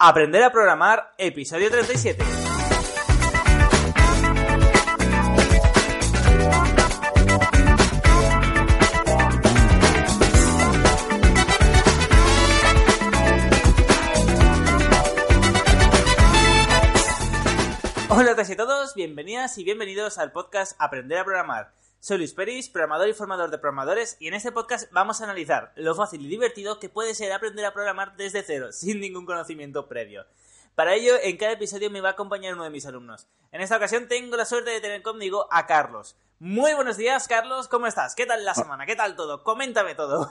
Aprender a programar, episodio 37. Hola a todos y todos, bienvenidas y bienvenidos al podcast Aprender a programar. Soy Luis Peris, programador y formador de programadores, y en este podcast vamos a analizar lo fácil y divertido que puede ser aprender a programar desde cero, sin ningún conocimiento previo. Para ello, en cada episodio me va a acompañar uno de mis alumnos. En esta ocasión tengo la suerte de tener conmigo a Carlos. Muy buenos días, Carlos, ¿cómo estás? ¿Qué tal la semana? ¿Qué tal todo? Coméntame todo.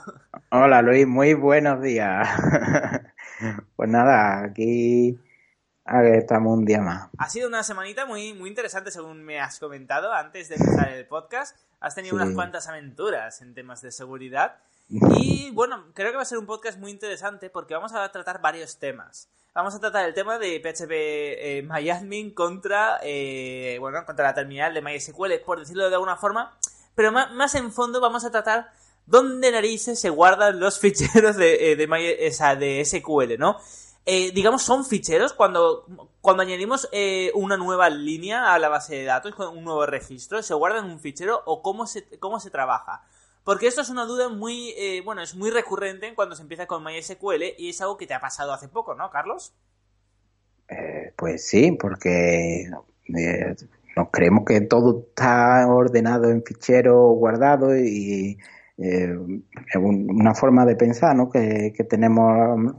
Hola, Luis, muy buenos días. pues nada, aquí estamos un día más. Ha sido una semanita muy, muy interesante, según me has comentado antes de empezar el podcast. Has tenido unas cuantas aventuras en temas de seguridad. Y bueno, creo que va a ser un podcast muy interesante porque vamos a tratar varios temas. Vamos a tratar el tema de PHP eh, MyAdmin contra, eh, bueno, contra la terminal de MySQL, por decirlo de alguna forma. Pero más, en fondo vamos a tratar dónde narices se guardan los ficheros de, eh, de, de SQL, ¿no? Eh, digamos, son ficheros cuando, cuando añadimos eh, una nueva línea a la base de datos, un nuevo registro, ¿se guarda en un fichero o cómo se, cómo se trabaja? Porque esto es una duda muy, eh, bueno, es muy recurrente cuando se empieza con MySQL y es algo que te ha pasado hace poco, ¿no, Carlos? pues sí, porque nos creemos que todo está ordenado en fichero guardado y una forma de pensar, ¿no? Que, que tenemos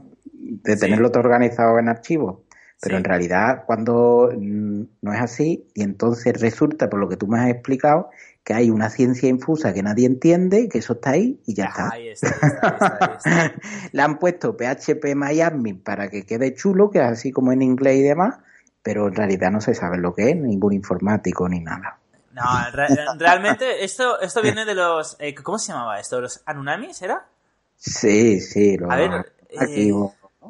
de tenerlo todo organizado en archivos. Pero en realidad, cuando mm, no es así, y entonces resulta, por lo que tú me has explicado, que hay una ciencia infusa que nadie entiende, que eso está ahí y ya está. Ahí está, Le han puesto PHP Miami para que quede chulo, que es así como en inglés y demás, pero en realidad no se sabe lo que es, ningún informático ni nada. No, realmente esto, esto viene de los... Eh, ¿Cómo se llamaba esto? ¿Los Anunamis era? Sí, sí. a ver, eh,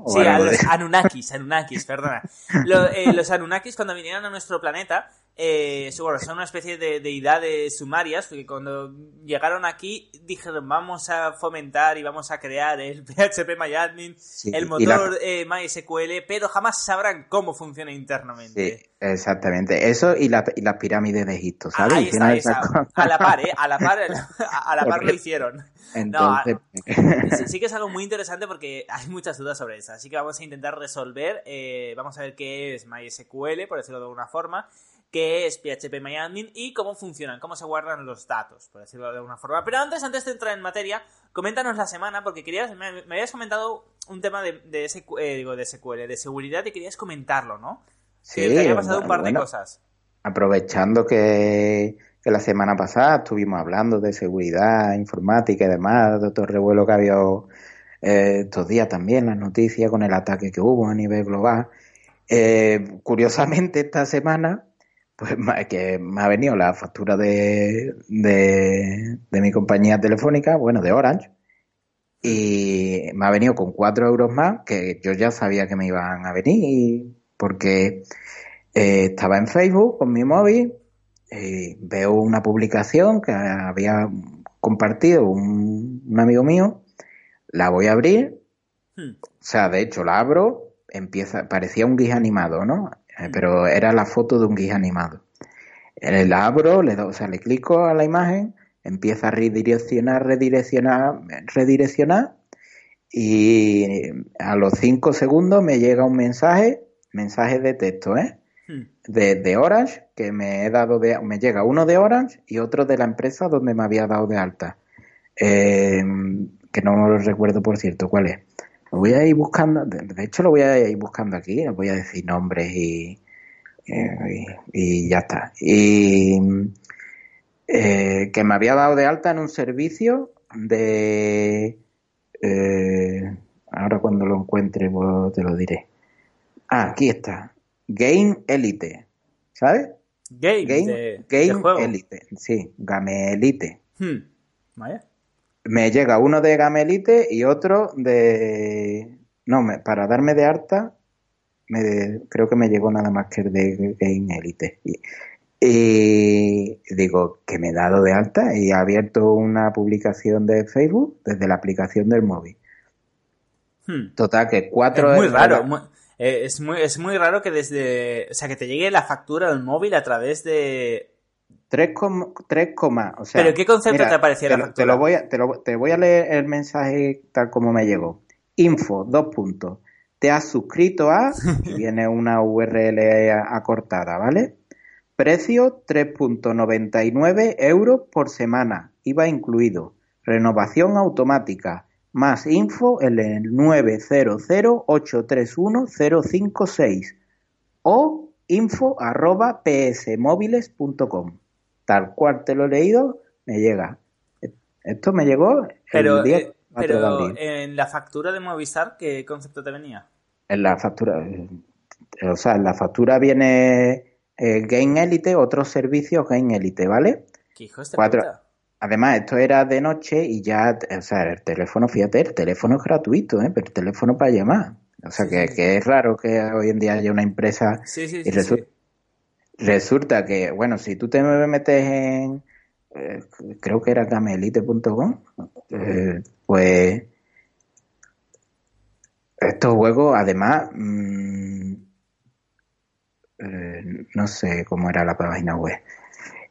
Sí, a los Anunnakis, Anunnakis, perdona. Eh, los Anunnakis cuando vinieron a nuestro planeta, eh, son una especie de deidades sumarias, que cuando llegaron aquí dijeron vamos a fomentar y vamos a crear el PHP MyAdmin, el motor eh, MySQL, pero jamás sabrán cómo funciona internamente. Sí, exactamente. Eso y, las pirámides de Egipto, ¿sabes? Ahí está, A la par, ¿eh? A la par, a la par lo hicieron. Entonces... sí, que es algo muy interesante porque hay muchas dudas sobre eso. Así que vamos a intentar resolver. Eh, vamos a ver qué es MySQL, por decirlo de alguna forma, qué es PHP MyAdmin y cómo funcionan, cómo se guardan los datos, por decirlo de alguna forma. Pero antes, antes de entrar en materia, coméntanos la semana, porque querías, me, habías comentado un tema de, de, eh, digo, de SQL, de seguridad, y querías comentarlo, ¿no? Sí. Que te había pasado un par de cosas. Aprovechando que que la semana pasada estuvimos hablando de seguridad informática y demás, de todo el revuelo que había eh, estos días también, las noticias con el ataque que hubo a nivel global. Eh, curiosamente, esta semana, pues que me ha venido la factura de, de, de, mi compañía telefónica, bueno, de Orange, y me ha venido con cuatro euros más, que yo ya sabía que me iban a venir, porque eh, estaba en Facebook con mi móvil, eh, veo una publicación que había compartido un, amigo mío, la voy a abrir, hmm. o sea, de hecho la abro, empieza, parecía un GIF animado, ¿no? Eh, hmm. pero era la foto de un GIF animado. Eh, la abro, le doy, o sea, le clico a la imagen, empieza a redireccionar, redireccionar, redireccionar, y a los cinco segundos me llega un mensaje, mensaje de texto, ¿eh? de, de, Orange, que me he dado de, me llega uno de Orange y otro de la empresa donde me había dado de alta. Eh, que no lo recuerdo por cierto cuál es. Lo voy a ir buscando, de, hecho lo voy a ir buscando aquí, voy a decir nombres y, eh, y, ya está. Y eh, que me había dado de alta en un servicio de... ahora cuando lo encuentre pues, te lo diré. Ah, aquí está. Game Elite. ¿Sabes? Game, Game, Game Elite. Sí, Game Elite. Hmm. Vaya. Me llega uno de Game Elite y otro de... No, me, para darme de harta, me, creo que me llegó nada más que el de Game Elite. Y, y digo que me he dado de alta y he abierto una publicación de Facebook desde la aplicación del móvil. Hmm. Total, que cuatro... Es muy raro. Eh, es, muy, es muy raro que desde... O sea, que te llegue la factura del móvil a través de... 3, o sea... ¿Pero qué concepto te aparecía te la factura? Te, lo voy a, te, lo, te voy a leer el mensaje tal como me llegó. Info, dos puntos. Te has suscrito a... viene una URL acortada, ¿vale? Precio 3.99 euros por semana, IVA incluido. Renovación automática. Más info en el 900-831-056 o info arroba psmóviles.com. Tal cual te lo he leído, me llega. Esto me llegó pero, eh, pero en la factura de Movistar, ¿qué concepto te venía? En la factura, o sea, en la factura viene eh, Game Elite, otros servicios Game Elite, ¿vale? ¿Qué hijo Cuatro. Además, esto era de noche y ya, o sea, el teléfono, fíjate, el teléfono es gratuito, ¿eh? Pero el teléfono para llamar. O sea, que, es raro que hoy en día haya una empresa sí, sí, y resulta, resulta que, bueno, si tú te metes en, eh, creo que era gameelite.com, eh, pues estos juegos, además, mmm, eh, no sé cómo era la página web.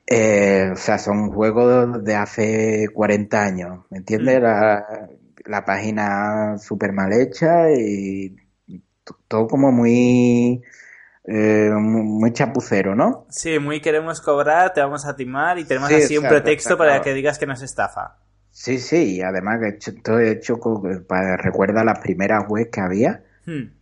Eh, o sea, son juegos de hace 40 años, ¿me entiendes? Mm. La, la, página súper mal hecha y todo como muy, eh, muy chapucero, ¿no? Sí, muy queremos cobrar, te vamos a timar y tenemos así un pretexto para que digas que nos estafa. Sí, sí, y además que todo hecho, para, recuerda las primeras webs que había. Hmm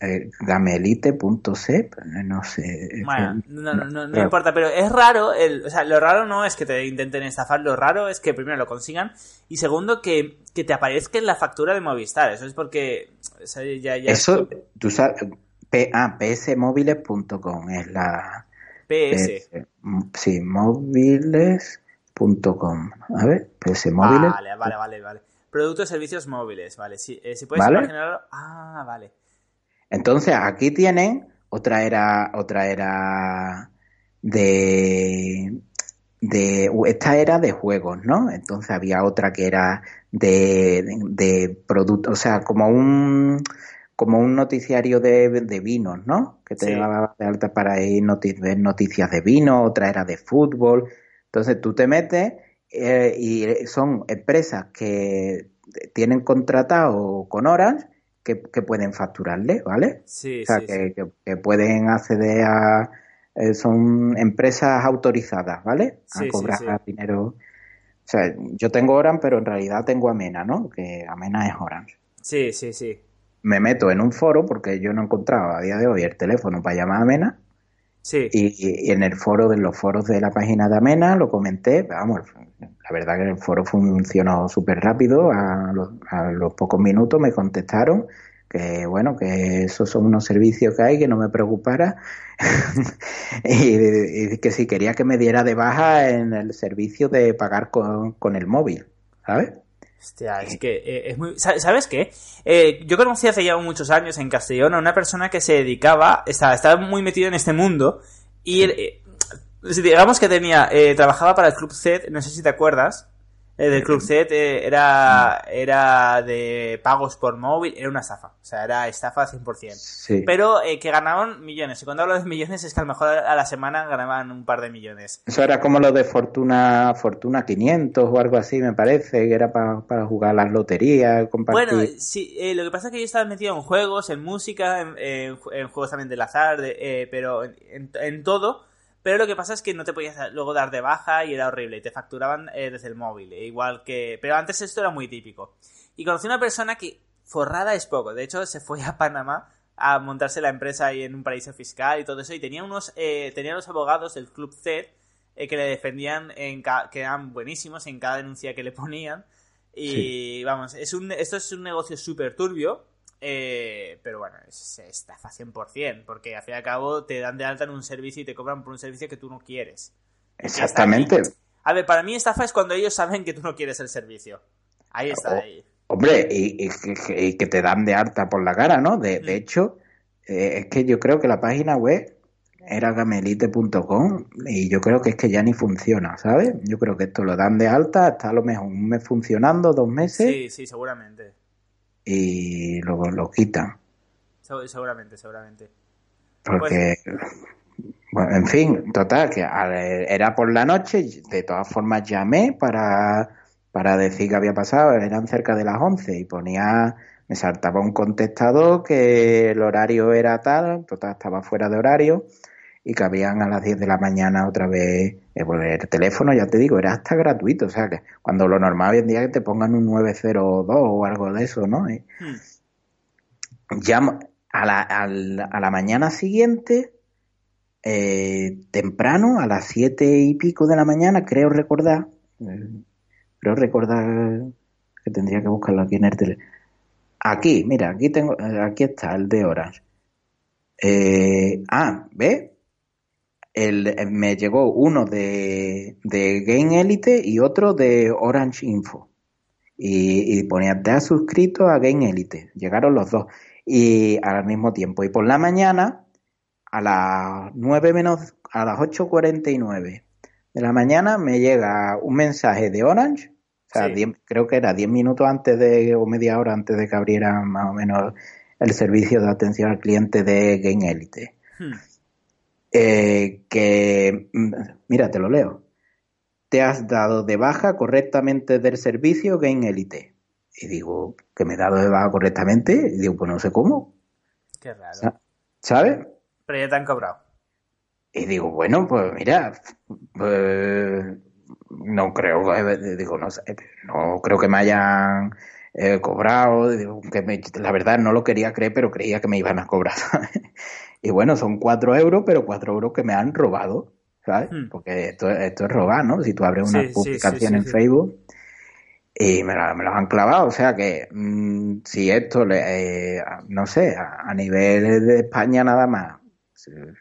eh, gamelite.c, no sé. Bueno, no, no, no, importa, pero es raro, el, o sea, lo raro no es que te intenten estafar, lo raro es que primero lo consigan y segundo que, que te aparezca en la factura de Movistar, eso es porque... ya, ya eso, tú sabes, ah, psmóviles.com es la... PS. sí, móviles.com. A ver, psmóviles. Vale, vale, vale, vale. Productos y servicios móviles, vale. Si, eh, si puedes imaginarlo... Ah, vale. Entonces aquí tienen otra era, otra era de, de esta era de juegos, ¿no? Entonces había otra que era de, de, productos, o sea, como un como un noticiario de, de vinos, ¿no? Que te daba de alta para ir ver noticias de vino, otra era de fútbol. Entonces tú te metes eh, y son empresas que tienen contratado con horas que, pueden facturarle, ¿vale? Sí, o sea, sí, que, pueden acceder a... Eh, son empresas autorizadas, ¿vale? a cobrar dinero. O sea, yo tengo Oran, pero en realidad tengo Amena, ¿no? Que Amena es Orange. Sí, sí, sí. Me meto en un foro porque yo no encontraba a día de hoy el teléfono para llamar a Amena. Sí. Y, en el foro, de los foros de la página de Amena, lo comenté, vamos, la verdad que el foro funcionó súper rápido, a los, a los pocos minutos me contestaron que bueno, que esos son unos servicios que hay, que no me preocupara y, que si quería que me diera de baja en el servicio de pagar con, con el móvil, ¿sabes? Hostia, es que eh, es muy... ¿Sabes qué? Eh, yo conocí hace ya muchos años en Castellón a una persona que se dedicaba, estaba, estaba muy metido en este mundo y eh, digamos que tenía, trabajaba para el Club Z, no sé si te acuerdas, eh, del Club Set eh, era, era de pagos por móvil, era una estafa. O sea, era estafa 100%. Pero eh, que ganaban millones. Y cuando hablo de millones es que a lo mejor a la semana ganaban un par de millones. Eso era como lo de Fortuna Fortuna 500 o algo así, me parece, que era para, jugar las loterías, compartir. Bueno, sí, lo que pasa es que yo estaba metido en juegos, en música, en, juegos también del azar, pero en todo pero lo que pasa es que no te podías luego dar de baja y era horrible. Y te facturaban eh, desde el móvil. E igual que. Pero antes esto era muy típico. Y conocí una persona que forrada es poco. De hecho, se fue a Panamá a montarse la empresa ahí en un paraíso fiscal y todo eso. Y tenía unos. Eh, tenía los abogados del Club Z eh, que le defendían, en que eran buenísimos en cada denuncia que le ponían. Y vamos, es un, esto es un negocio súper turbio, eh, pero bueno, es estafa 100%, porque al fin y al cabo te dan de alta en un servicio y te cobran por un servicio que tú no quieres. Exactamente. A ver, para mí estafa es cuando ellos saben que tú no quieres el servicio. Ahí está, ahí. Hombre, y, que te dan de alta por la cara, ¿no? De, de mm. hecho, eh, es que yo creo que la página web era gamelite.com y yo creo que es que ya ni funciona, ¿sabes? Yo creo que esto lo dan de alta, está a lo mejor un mes funcionando, dos meses. Sí, sí, seguramente y luego lo quitan. Seguramente, seguramente. Porque, bueno, en fin, total, que era por la noche, de todas formas llamé para, para decir que había pasado, eran cerca de las 11 y ponía, me saltaba un contestador que el horario era tal, total estaba fuera de horario y que habían a las 10 de la mañana otra vez eh, pues el teléfono, ya te digo, era hasta gratuito, o sea que cuando lo normal hoy en día que te pongan un 902 o algo de eso, ¿no? Hmm. Ya a la, a la mañana siguiente, eh, temprano, a las 7 y pico de la mañana, creo recordar, eh, creo recordar que tendría que buscarlo aquí en el teléfono. Aquí, mira, aquí tengo, aquí está el de horas. ah, ¿ves? El, eh, me llegó uno de, de Game Elite y otro de Orange Info. Y, y ponía, te has suscrito a Game Elite. Llegaron los dos. Y al mismo tiempo. Y por la mañana, a las 9 menos, a las 8.49 de la mañana, me llega un mensaje de Orange. O sea, creo que era 10 minutos antes de, o media hora antes de que abriera más o menos el servicio de atención al cliente de Game Elite. Hmm eh, que, mm, mira, te lo leo. Te has dado de baja correctamente del servicio Game Elite. Y digo, que me he dado de baja correctamente. Y digo, pues no sé cómo. Qué raro. ¿Sabes? Pero ya te han cobrado. Y digo, bueno, pues mira, pues, no creo, eh, digo, no, no creo que me hayan eh, cobrado, que la verdad no lo quería creer, pero creía que me iban a cobrar. Y bueno, son cuatro euros, pero cuatro euros que me han robado, ¿sabes? Hmm. Porque esto, esto es robar, ¿no? Si tú abres una publicación en Facebook y me, la, me los han clavado, o sea que mm, si esto, le, eh, no sé, a, nivel de España nada más,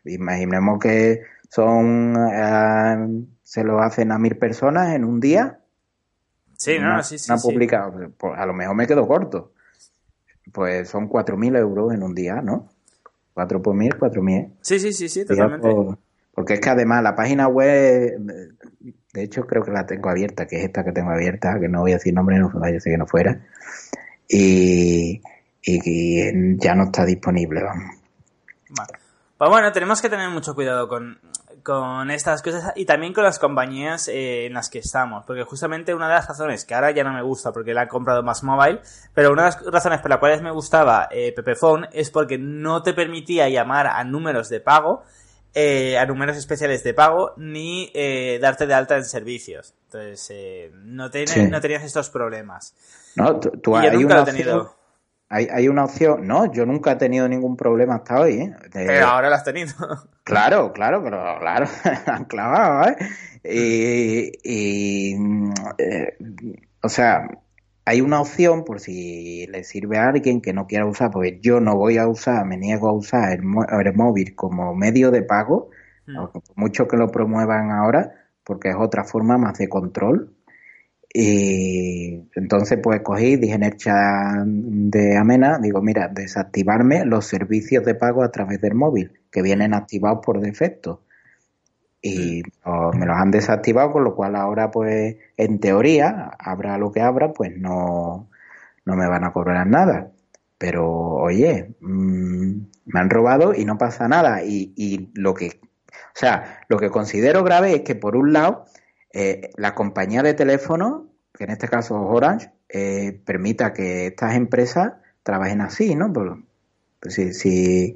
imaginemos que son, eh, se lo hacen a mil personas en un día. Sí, no, sí, sí. publicado, pues, a lo mejor me quedo corto. Pues son cuatro mil euros en un día, ¿no? 4 por mil, 4 mil. Sí, sí, sí, sí, totalmente. porque es que además la página web, de hecho creo que la tengo abierta, que es esta que tengo abierta, que no voy a decir nombre, no vaya a ser que no fuera. Y, y, ya no está disponible, vamos. Pues bueno, tenemos que tener mucho cuidado con, con estas cosas y también con las compañías eh, en las que estamos. Porque justamente una de las razones que ahora ya no me gusta porque la he comprado más mobile, pero una de las razones por las cuales me gustaba eh, Pepephone es porque no te permitía llamar a números de pago, eh, a números especiales de pago, ni eh, darte de alta en servicios. Entonces, no, no tenías estos problemas. No, tú, hay nunca lo he tenido. Hay, hay, una opción. No, yo nunca he tenido ningún problema hasta hoy. ¿eh? Pero ahora lo has tenido. Claro, claro, pero claro, han clavado, ¿eh? Y, y eh, o sea, hay una opción por si le sirve a alguien que no quiera usar, porque yo no voy a usar, me niego a usar el, el móvil como medio de pago, mm. mucho que lo promuevan ahora, porque es otra forma más de control y entonces pues cogí, dije en el chat de Amena, digo, mira, desactivarme los servicios de pago a través del móvil, que vienen activados por defecto. Y me los han desactivado, con lo cual ahora pues en teoría, habrá lo que abra, pues no, no me van a cobrar nada. Pero oye, mm, me han robado y no pasa nada. Y, y lo que, o sea, lo que considero grave es que por un lado, eh, la compañía de teléfono, que en este caso es Orange, eh, permita que estas empresas trabajen así, ¿no? Pues, si, si,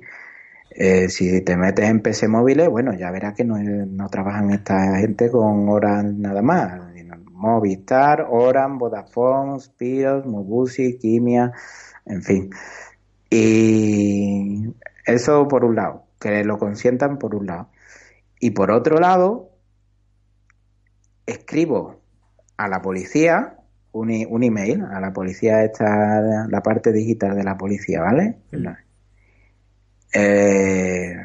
eh, si, te metes en PC móviles, bueno, ya verás que no, no trabajan esta gente con Orange nada más. Movistar, Orange, Vodafone, Spiros, Mobusi, Kimia, en fin. Y eso por un lado, que lo consientan por un lado. Y por otro lado, escribo a la policía un, un, email a la policía, esta, la parte digital de la policía, ¿vale? Eh,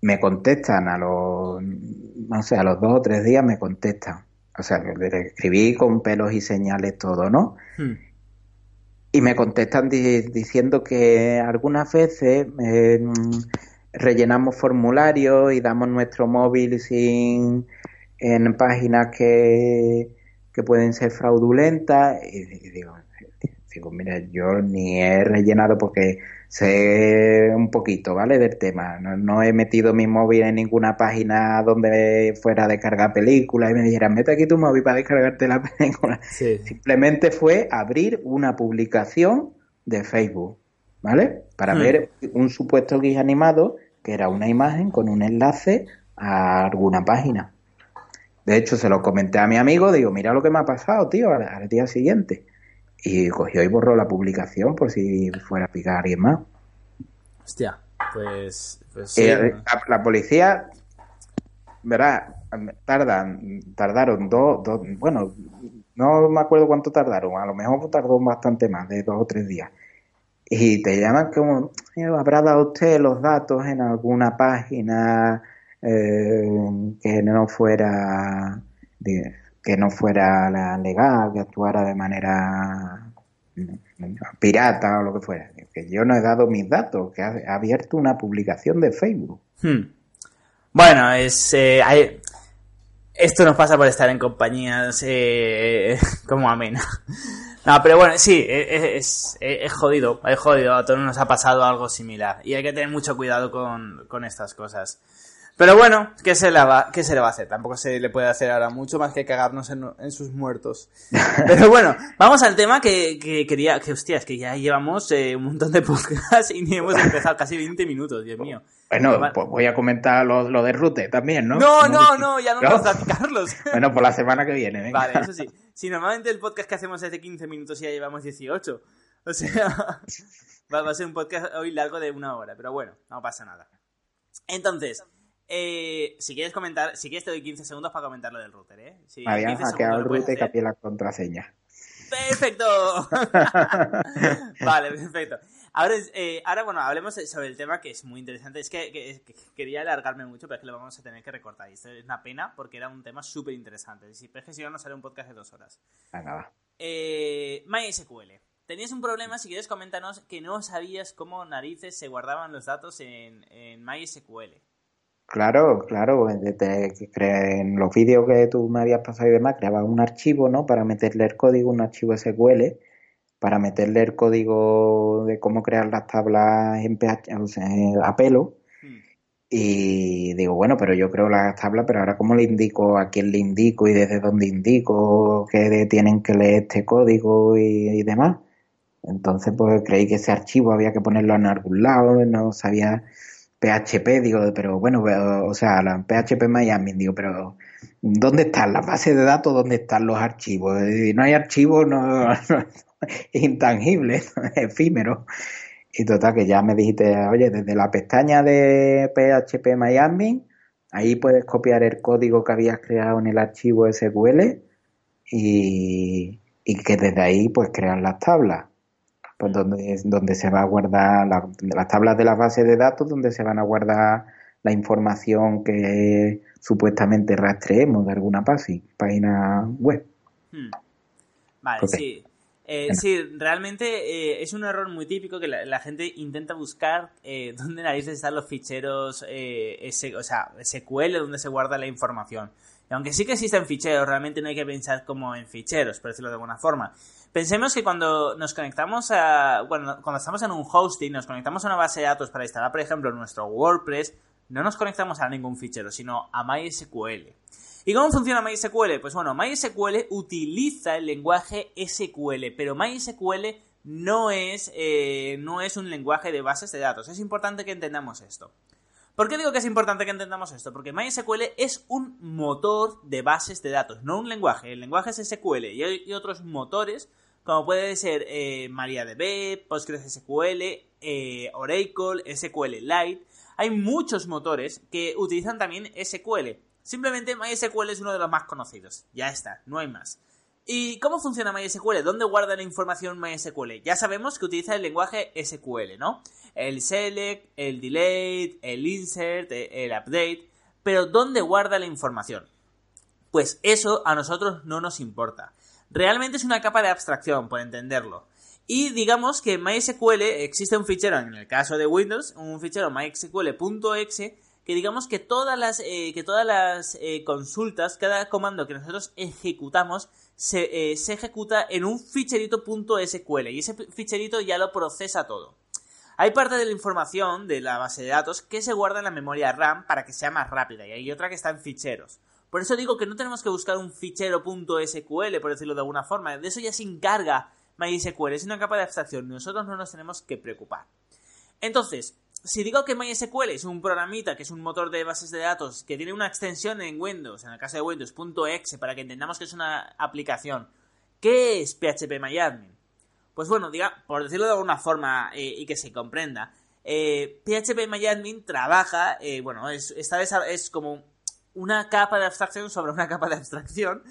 me contestan a los, no sé, a los dos o tres días me contestan. O sea, escribí con pelos y señales todo, ¿no? Hmm. Y me contestan diciendo que algunas veces eh, rellenamos formularios y damos nuestro móvil sin en páginas que, que pueden ser fraudulentas. Y, digo, digo, mira, yo ni he rellenado porque sé un poquito, ¿vale? Del tema. No, he metido mi móvil en ninguna página donde fuera a descargar películas y me dijeran, mete aquí tu móvil para descargarte la película. Simplemente fue abrir una publicación de Facebook, ¿vale? Para hmm. ver un supuesto guía animado que era una imagen con un enlace a alguna página. De hecho, se lo comenté a mi amigo, digo, mira lo que me ha pasado, tío, al día siguiente y cogió y borró la publicación por si fuera a picar a alguien más. Hostia, pues, pues eh, la, policía, verá, tardan, tardaron dos, dos, bueno, no me acuerdo cuánto tardaron, a lo mejor tardó bastante más, de dos o tres días. Y te llaman como, eh, habrá dado usted los datos en alguna página eh, que no fuera que no fuera la legal, que actuara de manera pirata o lo que fuera. Que yo no he dado mis datos, que ha abierto una publicación de Facebook. Hmm. Bueno, es eh, esto nos pasa por estar en compañías eh, como amena. No, pero bueno, sí, es, es, jodido, es jodido. A todos nos ha pasado algo similar. Y hay que tener mucho cuidado con estas cosas. Pero bueno, ¿qué se, le va, ¿qué se le va a hacer? Tampoco se le puede hacer ahora mucho más que cagarnos en, sus muertos. Pero bueno, vamos al tema que, quería, que hostias, que ya llevamos eh, un montón de podcasts y ni hemos empezado casi 20 minutos, Dios mío. Bueno, pues voy a comentar lo, lo de Rute también, ¿no? No, no, no, ya no, vamos a platicarlos. bueno, por la semana que viene, venga. Vale, eso sí. Si normalmente el podcast que hacemos es de 15 minutos y ya llevamos 18. O sea, va a ser un podcast hoy largo de una hora, pero bueno, no pasa nada. Entonces, eh, si quieres comentar, si quieres te doy 15 segundos para comentar lo del router, ¿eh? Si Habían hackeado el router y cambié la contraseña. ¡Perfecto! vale, perfecto. Ahora, eh, ahora, bueno, hablemos sobre el tema que es muy interesante. Es que, quería alargarme mucho, pero es que lo vamos a tener que recortar. Y esto es una pena porque era un tema súper interesante. Si es que si no, nos haré un podcast de dos horas. Venga, va. Eh, MySQL. Tenías un problema, si quieres, coméntanos que no sabías cómo narices se guardaban los datos en, en MySQL. Claro, claro, en los vídeos que tú me habías pasado y demás, creaba un archivo, ¿no? Para meterle el código, un archivo SQL, para meterle el código de cómo crear las tablas en PH, a pelo. Hmm. Y digo, bueno, pero yo creo las tablas, pero ahora cómo le indico, a quién le indico y desde dónde indico que tienen que leer este código y, y demás. Entonces, pues creí que ese archivo había que ponerlo en algún lado, no sabía PHP, digo, pero bueno, o sea, la PHP Miami, digo, pero ¿dónde están las bases de datos? ¿Dónde están los archivos? Y no hay archivos, no, es intangible, es efímero. Y total, que ya me dijiste, oye, desde la pestaña de PHP Miami, ahí puedes copiar el código que habías creado en el archivo SQL y, y que desde ahí pues crear las tablas pues donde, donde se va a guardar las tablas de la base de datos, donde se van a guardar la información que supuestamente rastreemos de alguna página web. Hmm. Vale, sí. Eh, sí, realmente eh, es un error muy típico que la, gente intenta buscar eh, dónde narices están los ficheros, eh, o sea, SQL, donde se guarda la información. Y aunque sí que existen ficheros, realmente no hay que pensar como en ficheros, por decirlo de alguna forma. Pensemos que cuando nos conectamos a. Cuando estamos en un hosting, nos conectamos a una base de datos para instalar, por ejemplo, nuestro WordPress, no nos conectamos a ningún fichero, sino a MySQL. ¿Y cómo funciona MySQL? Pues bueno, MySQL utiliza el lenguaje SQL, pero MySQL no es, eh, no es un lenguaje de bases de datos. Es importante que entendamos esto. ¿Por qué digo que es importante que entendamos esto? Porque MySQL es un motor de bases de datos, no un lenguaje. El lenguaje es SQL y hay otros motores como puede ser eh, MariaDB, PostgreSQL, eh, Oracle, SQLite. Hay muchos motores que utilizan también SQL. Simplemente MySQL es uno de los más conocidos. Ya está, no hay más. ¿Y cómo funciona MySQL? ¿Dónde guarda la información MySQL? Ya sabemos que utiliza el lenguaje SQL, ¿no? El select, el delete, el insert, el update. Pero ¿dónde guarda la información? Pues eso a nosotros no nos importa. Realmente es una capa de abstracción, por entenderlo. Y digamos que en MySQL existe un fichero, en el caso de Windows, un fichero mysql.exe que digamos que todas las, eh, que todas las eh, consultas, cada comando que nosotros ejecutamos, se, eh, se ejecuta en un ficherito .sql y ese ficherito ya lo procesa todo. Hay parte de la información de la base de datos que se guarda en la memoria RAM para que sea más rápida y hay otra que está en ficheros. Por eso digo que no tenemos que buscar un fichero .sql, por decirlo de alguna forma. De eso ya se encarga MySQL. Es una capa de abstracción. Nosotros no nos tenemos que preocupar. Entonces, si digo que MySQL es un programita, que es un motor de bases de datos, que tiene una extensión en Windows, en el caso de Windows, .exe, para que entendamos que es una aplicación, ¿qué es PHPMyAdmin? Pues bueno, diga, por decirlo de alguna forma eh, y que se comprenda, eh, PHPMyAdmin trabaja, eh, bueno, es, es como una capa de abstracción sobre una capa de abstracción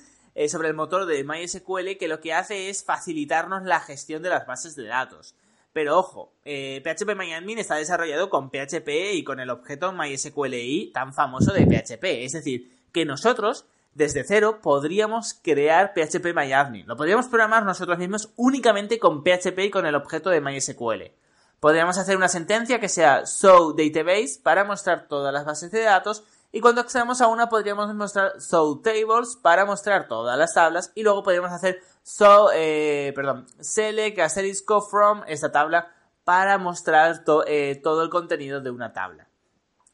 sobre el motor de MySQL que lo que hace es facilitarnos la gestión de las bases de datos. Pero ojo, eh, PHP está desarrollado con PHP y con el objeto MySQLi tan famoso de PHP. Es decir, que nosotros, desde cero, podríamos crear PHP Lo podríamos programar nosotros mismos únicamente con PHP y con el objeto de MySQL. Podríamos hacer una sentencia que sea show database para mostrar todas las bases de datos y cuando accedamos a una podríamos mostrar show tables para mostrar todas las tablas y luego podríamos hacer so, eh, perdón, select asterisco from esta tabla para mostrar eh, todo el contenido de una tabla.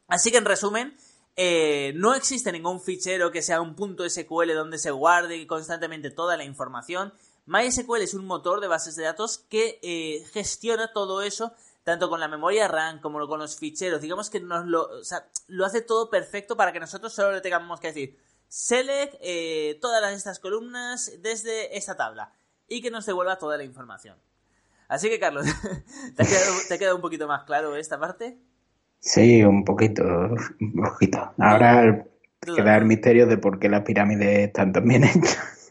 Así que en resumen, eh, no existe ningún fichero que sea un punto SQL donde se guarde constantemente toda la información. MySQL es un motor de bases de datos que gestiona todo eso tanto con la memoria RAM como con los ficheros. Digamos que nos lo, lo hace todo perfecto para que nosotros solo le tengamos que decir select eh, todas estas columnas desde esta tabla y que nos devuelva toda la información. Así que, Carlos, ¿te ha, quedado, un poquito más claro esta parte? Sí, un poquito, un poquito. Ahora queda el misterio de por qué las pirámides están tan bien hechas.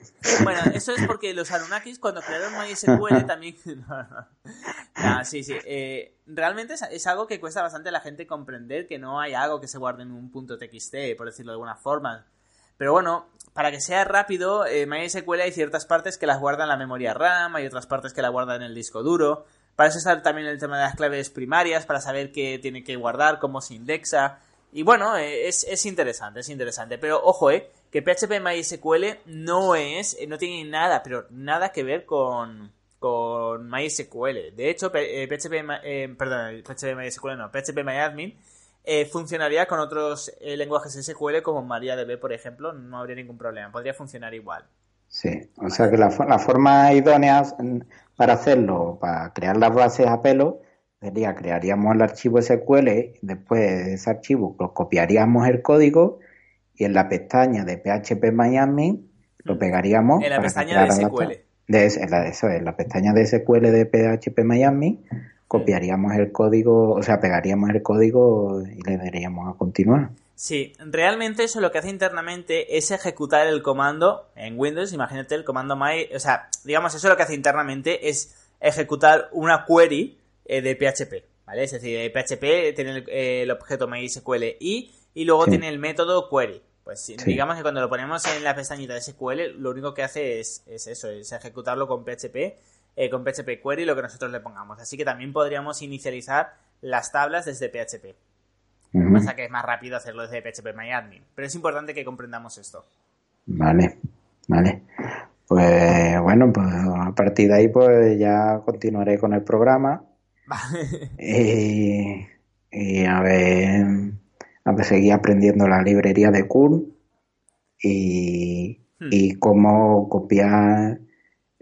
Bueno, eso es porque los Anunnakis cuando crearon MySQL también... no, sí, sí. Eh, realmente es, algo que cuesta bastante a la gente comprender que no hay algo que se guarde en un punto TXT, por decirlo de alguna forma. Pero bueno, para que sea rápido, eh, MySQL hay ciertas partes que las guarda en la memoria RAM, hay otras partes que la guarda en el disco duro. Para eso está también el tema de las claves primarias, para saber qué tiene que guardar, cómo se indexa. Y bueno, eh, es, es interesante, es interesante. Pero ojo, eh, que PHP MySQL no es, eh, no tiene nada, pero nada que ver con, con MySQL. De hecho, PHP, eh, perdón, PHP MySQL no, PHP MyAdmin eh, funcionaría con otros lenguajes SQL como MariaDB, por ejemplo, no habría ningún problema, podría funcionar igual. Sí, o sea que la, la forma idónea para hacerlo, para crear las bases a pelo, sería crearíamos el archivo SQL, después de ese archivo copiaríamos el código y en la pestaña de PHP Miami lo pegaríamos. En la pestaña de SQL. De, en la, eso es, la pestaña de SQL de PHP Miami copiaríamos el código, o sea, pegaríamos el código y le daríamos a continuar. Sí, realmente eso lo que hace internamente es ejecutar el comando en Windows, imagínate el comando my, o sea, digamos, eso lo que hace internamente es ejecutar una query eh, de PHP, ¿vale? Es decir, PHP tiene el, el objeto MySQL y y luego tiene el método query. Pues digamos que cuando lo ponemos en la pestañita de SQL, lo único que hace es, eso, es ejecutarlo con PHP, eh, con PHP query, lo que nosotros le pongamos. Así que también podríamos inicializar las tablas desde PHP. Lo que pasa que es más rápido hacerlo desde PHP MyAdmin. Pero es importante que comprendamos esto. Vale, vale. Pues bueno, pues a partir de ahí pues ya continuaré con el programa. y, y a ver a seguir aprendiendo la librería de Kurn y, hmm. y cómo copiar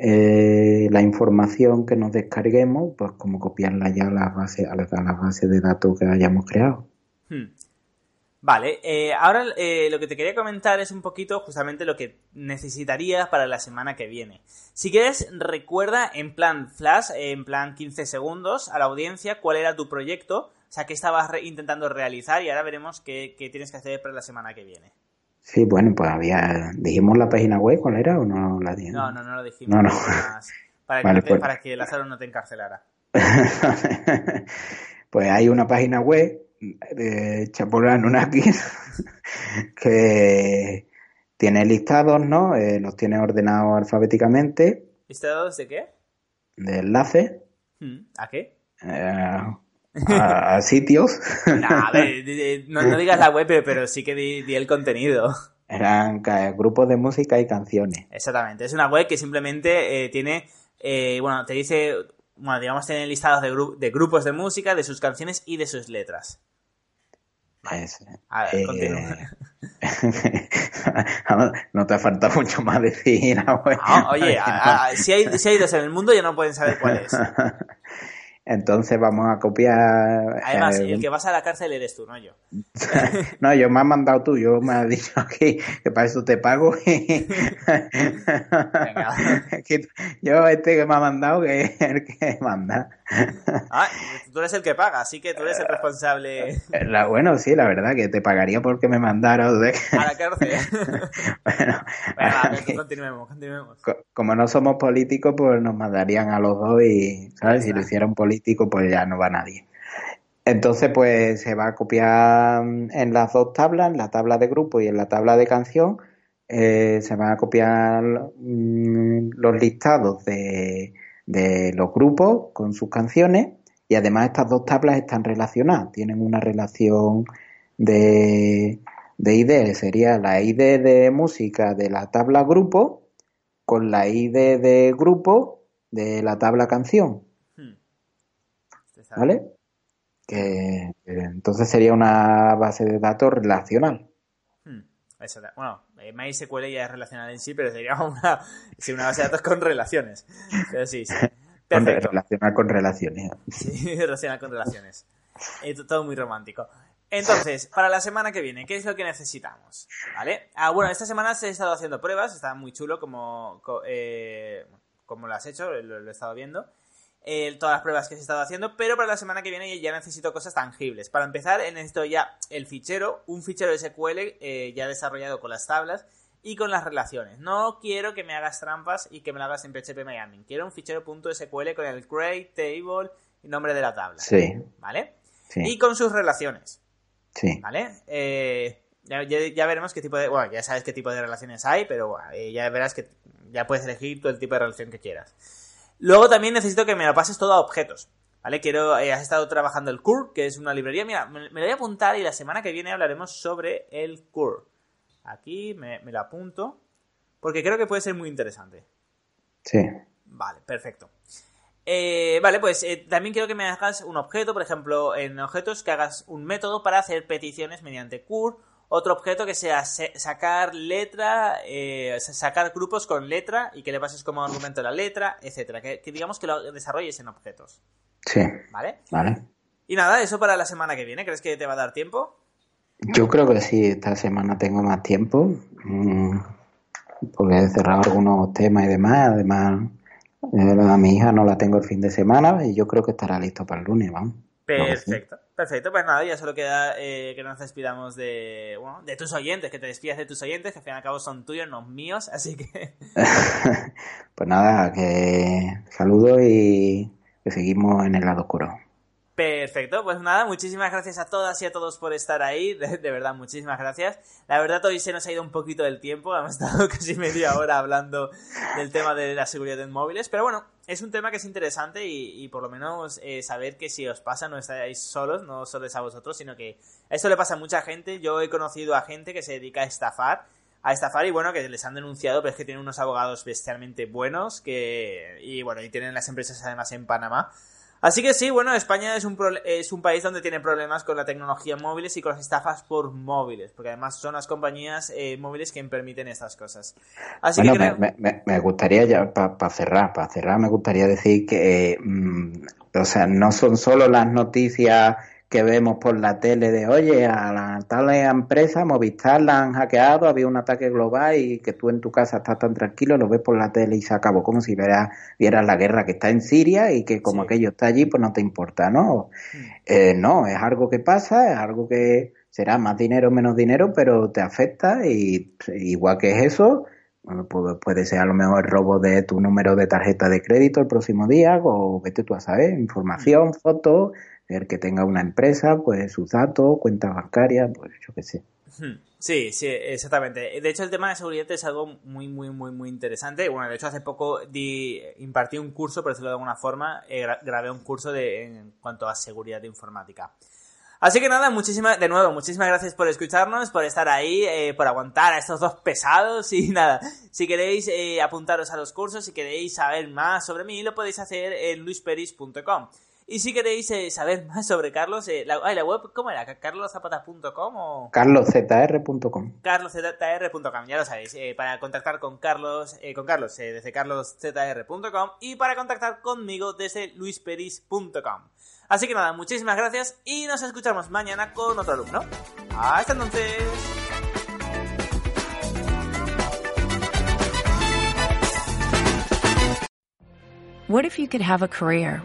eh, la información que nos descarguemos, pues cómo copiarla ya a las bases, a las, bases de datos que hayamos creado. Hmm. Vale, eh, ahora eh, lo que te quería comentar es un poquito justamente lo que necesitarías para la semana que viene. Si quieres, recuerda en plan flash, en plan 15 segundos, a la audiencia cuál era tu proyecto o sea, qué estabas intentando realizar y ahora veremos qué, tienes que hacer para la semana que viene. Sí, bueno, pues había. ¿Dijimos la página web cuál era o no la dijimos? No, no, no lo dijimos. No, no. Para, que, pues... para que Lázaro no te encarcelara. pues hay una página web de Chapola Nunakis que tiene listados, ¿no? Eh, los tiene ordenados alfabéticamente. ¿Listados de qué? De enlaces. Hmm, ¿A qué? Eh, a, sitios. no, digas la web, pero, sí que di, el contenido. Eran grupos de música y canciones. Exactamente. Es una web que simplemente eh, tiene, eh, bueno, te dice, bueno, digamos, tiene listados de, de grupos de música, de sus canciones y de sus letras. a ver, continúa. no te falta mucho más decir. oye, si, hay, si hay dos en el mundo ya no pueden saber cuál es. Entonces vamos a copiar. Además, eh, el que vas a la cárcel eres tú, no yo. no, yo me has mandado tú, yo me has dicho que, que para eso te pago. yo, este que me ha mandado, que es el que manda. ah, tú eres el que paga, así que tú eres el responsable. La, bueno, sí, la verdad, que te pagaría porque me mandaron. De... A la cárcel. bueno, bueno continuemos, continuemos. Como no somos políticos, pues nos mandarían a los dos y, ¿sabes? Si lo hicieran políticos pues ya no va nadie. Entonces, pues se va a copiar en las dos tablas, en la tabla de grupo y en la tabla de canción, eh, se van a copiar mm, los listados de, los grupos con sus canciones y además estas dos tablas están relacionadas, tienen una relación de, de ID, sería la ID de música de la tabla grupo con la ID de grupo de la tabla canción. ¿Vale? Que, entonces sería una base de datos relacional. Hmm, bueno, eh, MySQL ya es relacional en sí, pero sería una, una base de datos con relaciones. Pero sí, sí. Relacional con relaciones. Sí, relacional con relaciones. todo muy romántico. Entonces, para la semana que viene, ¿qué es lo que necesitamos? ¿Vale? Ah, bueno, esta semana se he estado haciendo pruebas, está muy chulo como, eh, como lo has hecho, lo he estado viendo todas las pruebas que se he estado haciendo, pero para la semana que viene ya necesito cosas tangibles. Para empezar, necesito ya el fichero, un fichero SQL eh, ya desarrollado con las tablas y con las relaciones. No quiero que me hagas trampas y que me lo hagas en PHP Miami. Quiero un fichero .sql con el create, table y nombre de la tabla. Sí. ¿Vale? Y con sus relaciones. Sí. ¿Vale? Eh, ya, veremos qué tipo de... Bueno, ya sabes qué tipo de relaciones hay, pero eh, ya verás que ya puedes elegir todo el tipo de relación que quieras. Luego también necesito que me lo pases todo a objetos. ¿Vale? Quiero, eh, has estado trabajando el CUR, que es una librería. Mira, me, lo voy a apuntar y la semana que viene hablaremos sobre el CUR. Aquí me, lo apunto, porque creo que puede ser muy interesante. Sí. Vale, perfecto. Eh, vale, pues eh, también quiero que me hagas un objeto, por ejemplo, en objetos que hagas un método para hacer peticiones mediante CUR otro objeto que sea sacar letra, eh, sacar grupos con letra y que le pases como argumento la letra, etcétera. Que, digamos que lo desarrolles en objetos. Sí. ¿Vale? Vale. Y nada, eso para la semana que viene. ¿Crees que te va a dar tiempo? Yo creo que sí, esta semana tengo más tiempo. Mm, porque he cerrado algunos temas y demás. Además, eh, a mi hija no la tengo el fin de semana y yo creo que estará listo para el lunes, vamos. Perfecto. Perfecto, pues nada, ya solo queda eh, que nos despidamos de, bueno, de tus oyentes, que te despidas de tus oyentes, que al fin y al cabo son tuyos, no míos, así que... pues nada, que saludo y que seguimos en el lado oscuro. Perfecto, pues nada, muchísimas gracias a todas y a todos por estar ahí, de, verdad, muchísimas gracias. La verdad hoy se nos ha ido un poquito del tiempo, hemos estado casi media hora hablando del tema de la seguridad en móviles, pero bueno, es un tema que es interesante y, por lo menos eh, saber que si os pasa no estáis solos, no solo a vosotros, sino que esto le pasa a mucha gente. Yo he conocido a gente que se dedica a estafar, a estafar y bueno, que les han denunciado, pero es que tienen unos abogados bestialmente buenos que y bueno, y tienen las empresas además en Panamá. Así que sí, bueno, España es un, es un país donde tiene problemas con la tecnología móviles y con las estafas por móviles, porque además son las compañías eh, móviles que permiten estas cosas. Así que me, gustaría ya, para cerrar, para cerrar, me gustaría decir que, mm, o sea, no son solo las noticias que vemos por la tele de, oye, a la tal empresa, Movistar la han hackeado, había un ataque global y que tú en tu casa estás tan tranquilo, lo ves por la tele y se acabó, como si vieras, vieras la guerra que está en Siria y que como aquello está allí, pues no te importa, ¿no? Mm. Eh, no, es algo que pasa, es algo que, será más dinero o menos dinero, pero te afecta y igual que es eso, puede ser a lo mejor el robo de tu número de tarjeta de crédito el próximo día o vete tú a saber, información, fotos, el que tenga una empresa, pues sus datos, cuentas bancarias, pues yo qué sé. Sí, sí, exactamente. De hecho, el tema de seguridad es algo muy, muy, muy, muy interesante. Bueno, de hecho, hace poco impartí un curso, por decirlo de alguna forma, eh, grabé un curso de, en cuanto a seguridad informática. Así que nada, muchísimas, de nuevo, muchísimas gracias por escucharnos, por estar ahí, eh, por aguantar a estos dos pesados y nada, si queréis eh, apuntaros a los cursos, si queréis saber más sobre mí, lo podéis hacer en luisperis.com. Y si queréis eh, saber más sobre Carlos, eh, la, la, web, ¿cómo era? ¿carloszapatas.com o...? carloszr.com carloszr.com, ya lo sabéis. Eh, para contactar con Carlos, con Carlos desde carloszr.com y para contactar conmigo desde luisperis.com. Así que nada, muchísimas gracias y nos escuchamos mañana con otro alumno. Hasta entonces. What if you could have a career